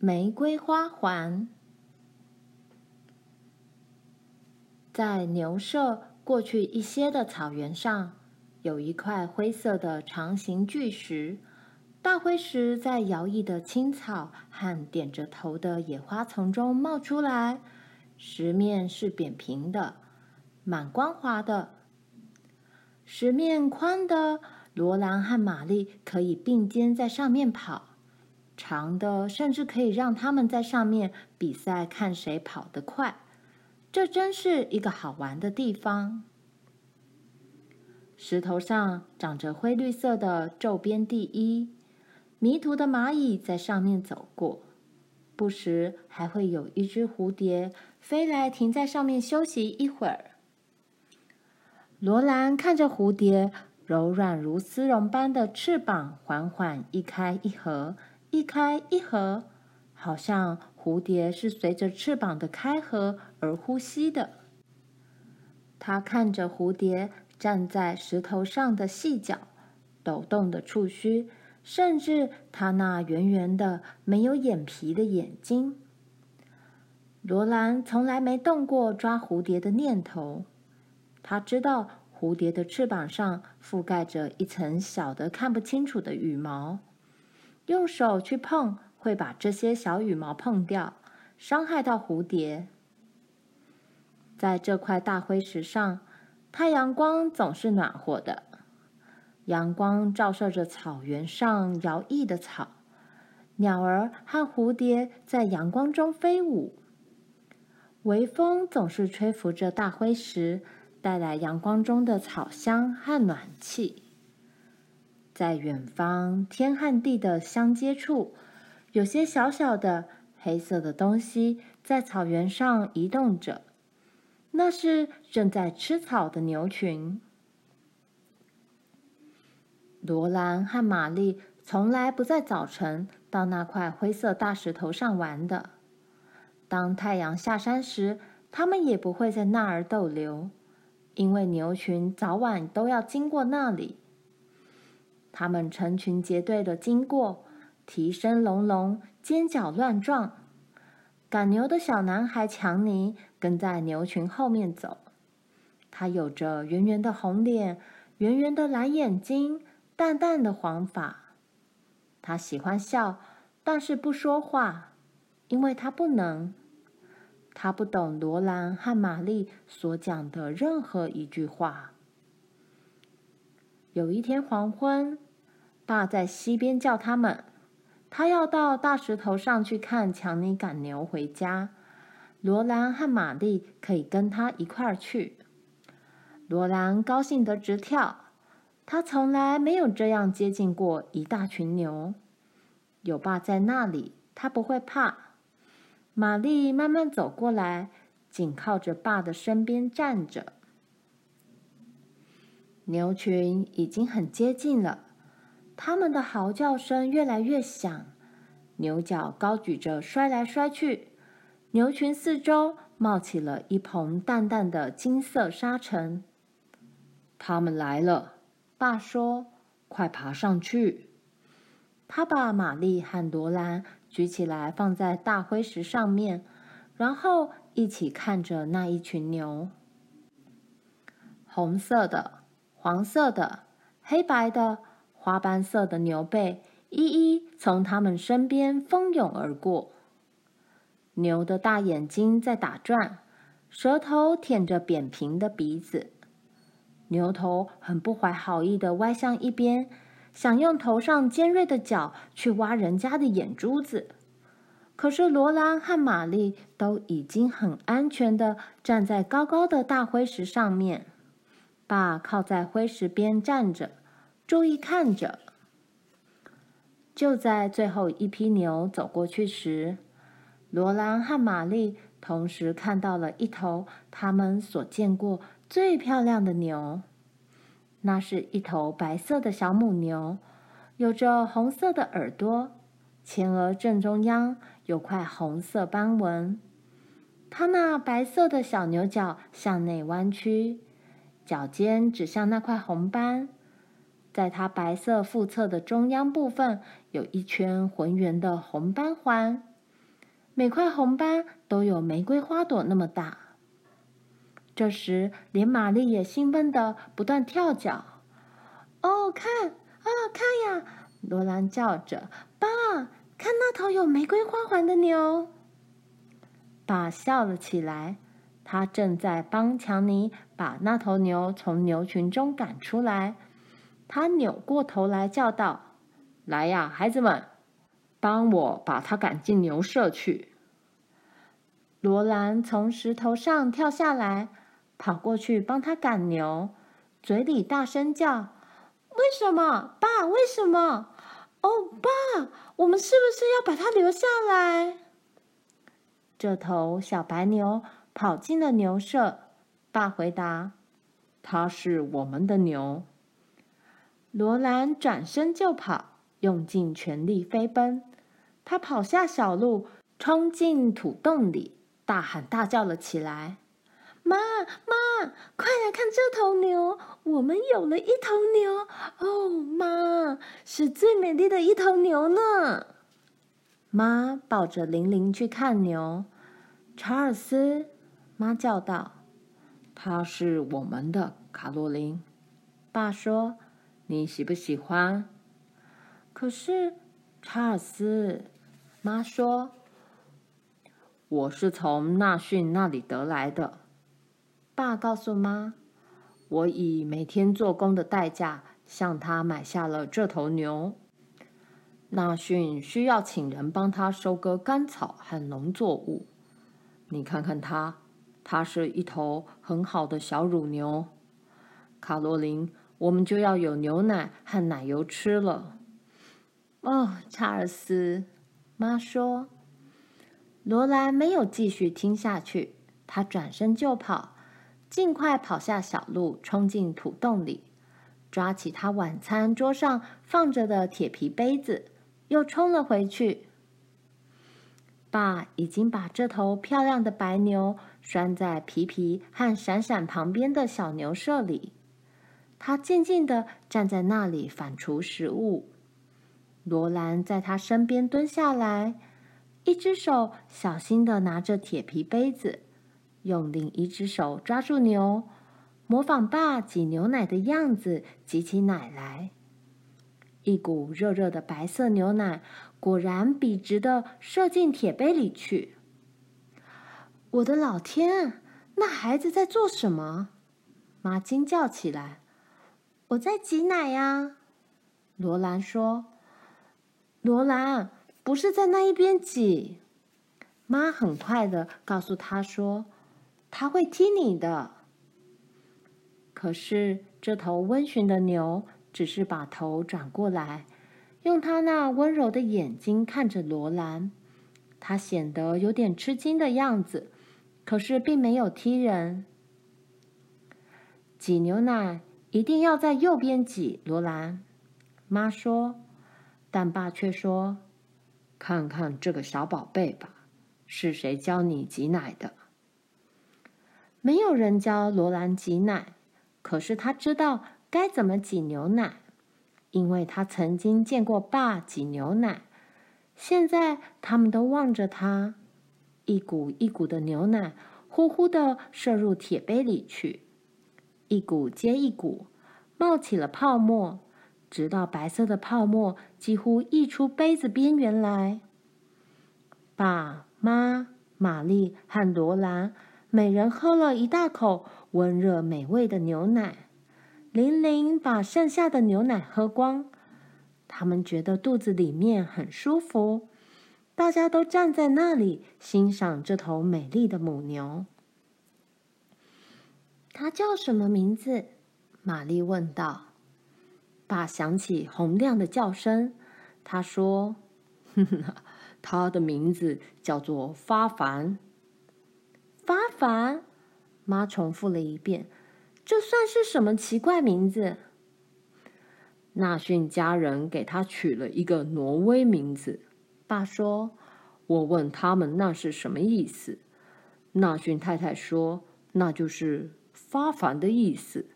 玫瑰花环。在牛舍过去一些的草原上，有一块灰色的长形巨石。大灰石在摇曳的青草和点着头的野花丛中冒出来，石面是扁平的，蛮光滑的。石面宽的，罗兰和玛丽可以并肩在上面跑。长的甚至可以让他们在上面比赛，看谁跑得快。这真是一个好玩的地方。石头上长着灰绿色的皱边地衣，迷途的蚂蚁在上面走过，不时还会有一只蝴蝶飞来，停在上面休息一会儿。罗兰看着蝴蝶柔软如丝绒般的翅膀缓缓一开一合。一开一合，好像蝴蝶是随着翅膀的开合而呼吸的。他看着蝴蝶站在石头上的细脚、抖动的触须，甚至它那圆圆的、没有眼皮的眼睛。罗兰从来没动过抓蝴蝶的念头。他知道蝴蝶的翅膀上覆盖着一层小的、看不清楚的羽毛。用手去碰，会把这些小羽毛碰掉，伤害到蝴蝶。在这块大灰石上，太阳光总是暖和的，阳光照射着草原上摇曳的草，鸟儿和蝴蝶在阳光中飞舞。微风总是吹拂着大灰石，带来阳光中的草香和暖气。在远方，天和地的相接处，有些小小的黑色的东西在草原上移动着。那是正在吃草的牛群。罗兰和玛丽从来不在早晨到那块灰色大石头上玩的。当太阳下山时，他们也不会在那儿逗留，因为牛群早晚都要经过那里。他们成群结队的经过，蹄声隆隆，尖角乱撞。赶牛的小男孩强尼跟在牛群后面走。他有着圆圆的红脸，圆圆的蓝眼睛，淡淡的黄发。他喜欢笑，但是不说话，因为他不能。他不懂罗兰和玛丽所讲的任何一句话。有一天黄昏。爸在溪边叫他们，他要到大石头上去看强尼赶牛回家。罗兰和玛丽可以跟他一块儿去。罗兰高兴得直跳，他从来没有这样接近过一大群牛。有爸在那里，他不会怕。玛丽慢慢走过来，紧靠着爸的身边站着。牛群已经很接近了。他们的嚎叫声越来越响，牛角高举着摔来摔去，牛群四周冒起了一蓬淡淡的金色沙尘。他们来了，爸说：“快爬上去。”他把玛丽和罗兰举起来放在大灰石上面，然后一起看着那一群牛。红色的、黄色的、黑白的。花斑色的牛背一一从他们身边蜂拥而过，牛的大眼睛在打转，舌头舔着扁平的鼻子，牛头很不怀好意地歪向一边，想用头上尖锐的角去挖人家的眼珠子。可是罗兰和玛丽都已经很安全的站在高高的大灰石上面，爸靠在灰石边站着。注意看着，就在最后一批牛走过去时，罗兰和玛丽同时看到了一头他们所见过最漂亮的牛。那是一头白色的小母牛，有着红色的耳朵，前额正中央有块红色斑纹。它那白色的小牛角向内弯曲，角尖指向那块红斑。在它白色腹侧的中央部分，有一圈浑圆的红斑环，每块红斑都有玫瑰花朵那么大。这时，连玛丽也兴奋的不断跳脚。哦，看啊，看呀！罗兰叫着：“爸，看那头有玫瑰花环的牛。”爸笑了起来。他正在帮强尼把那头牛从牛群中赶出来。他扭过头来叫道：“来呀，孩子们，帮我把它赶进牛舍去。”罗兰从石头上跳下来，跑过去帮他赶牛，嘴里大声叫：“为什么，爸？为什么？哦，爸，我们是不是要把他留下来？”这头小白牛。跑进了牛舍，爸回答：“它是我们的牛。”罗兰转身就跑，用尽全力飞奔。他跑下小路，冲进土洞里，大喊大叫了起来：“妈妈，快来看这头牛！我们有了一头牛！哦，妈，是最美丽的一头牛呢！”妈抱着玲玲去看牛，查尔斯。妈叫道：“它是我们的，卡洛琳。”爸说：“你喜不喜欢？”可是，查尔斯，妈说：“我是从纳逊那里得来的。”爸告诉妈：“我以每天做工的代价向他买下了这头牛。纳逊需要请人帮他收割干草和农作物。你看看他。”他是一头很好的小乳牛，卡罗琳，我们就要有牛奶和奶油吃了。哦，查尔斯，妈说。罗兰没有继续听下去，她转身就跑，尽快跑下小路，冲进土洞里，抓起他晚餐桌上放着的铁皮杯子，又冲了回去。爸已经把这头漂亮的白牛拴在皮皮和闪闪旁边的小牛舍里。他静静地站在那里反刍食物。罗兰在他身边蹲下来，一只手小心地拿着铁皮杯子，用另一只手抓住牛，模仿爸挤牛奶的样子挤起奶来。一股热热的白色牛奶。果然笔直的射进铁杯里去。我的老天，那孩子在做什么？妈惊叫起来。我在挤奶呀，罗兰说。罗兰，不是在那一边挤。妈很快的告诉他说：“他会踢你的。”可是这头温驯的牛只是把头转过来。用他那温柔的眼睛看着罗兰，他显得有点吃惊的样子，可是并没有踢人。挤牛奶一定要在右边挤，罗兰，妈说，但爸却说：“看看这个小宝贝吧，是谁教你挤奶的？”没有人教罗兰挤奶，可是他知道该怎么挤牛奶。因为他曾经见过爸挤牛奶，现在他们都望着他，一股一股的牛奶呼呼的射入铁杯里去，一股接一股，冒起了泡沫，直到白色的泡沫几乎溢出杯子边缘来。爸妈、玛丽和罗兰每人喝了一大口温热美味的牛奶。玲玲把剩下的牛奶喝光，他们觉得肚子里面很舒服。大家都站在那里欣赏这头美丽的母牛。他叫什么名字？玛丽问道。爸响起洪亮的叫声，他说：“哼哼，他的名字叫做发凡。”发凡，妈重复了一遍。这算是什么奇怪名字？纳逊家人给他取了一个挪威名字。爸说：“我问他们那是什么意思。”纳逊太太说：“那就是发烦的意思。”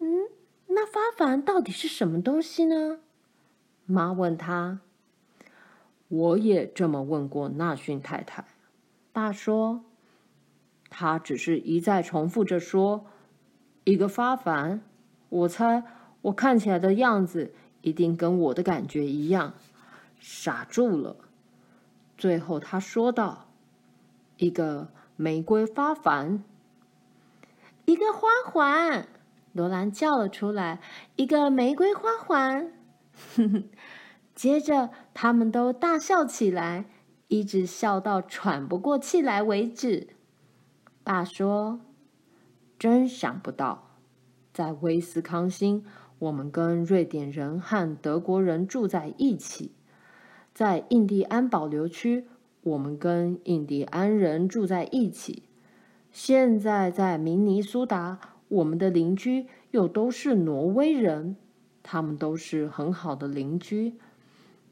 嗯，那发烦到底是什么东西呢？妈问他：“我也这么问过纳逊太太。爸说：“他只是一再重复着说，一个发烦。我猜我看起来的样子一定跟我的感觉一样，傻住了。”最后他说道：“一个玫瑰发烦，一个花环。”罗兰叫了出来：“一个玫瑰花环。”接着，他们都大笑起来，一直笑到喘不过气来为止。爸说：“真想不到，在威斯康星，我们跟瑞典人和德国人住在一起；在印第安保留区，我们跟印第安人住在一起；现在在明尼苏达。”我们的邻居又都是挪威人，他们都是很好的邻居。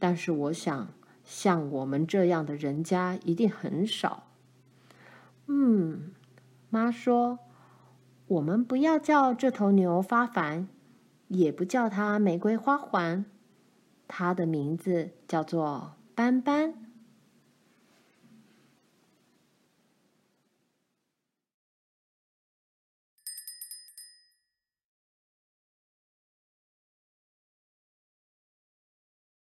但是我想，像我们这样的人家一定很少。嗯，妈说，我们不要叫这头牛发烦，也不叫它玫瑰花环，它的名字叫做斑斑。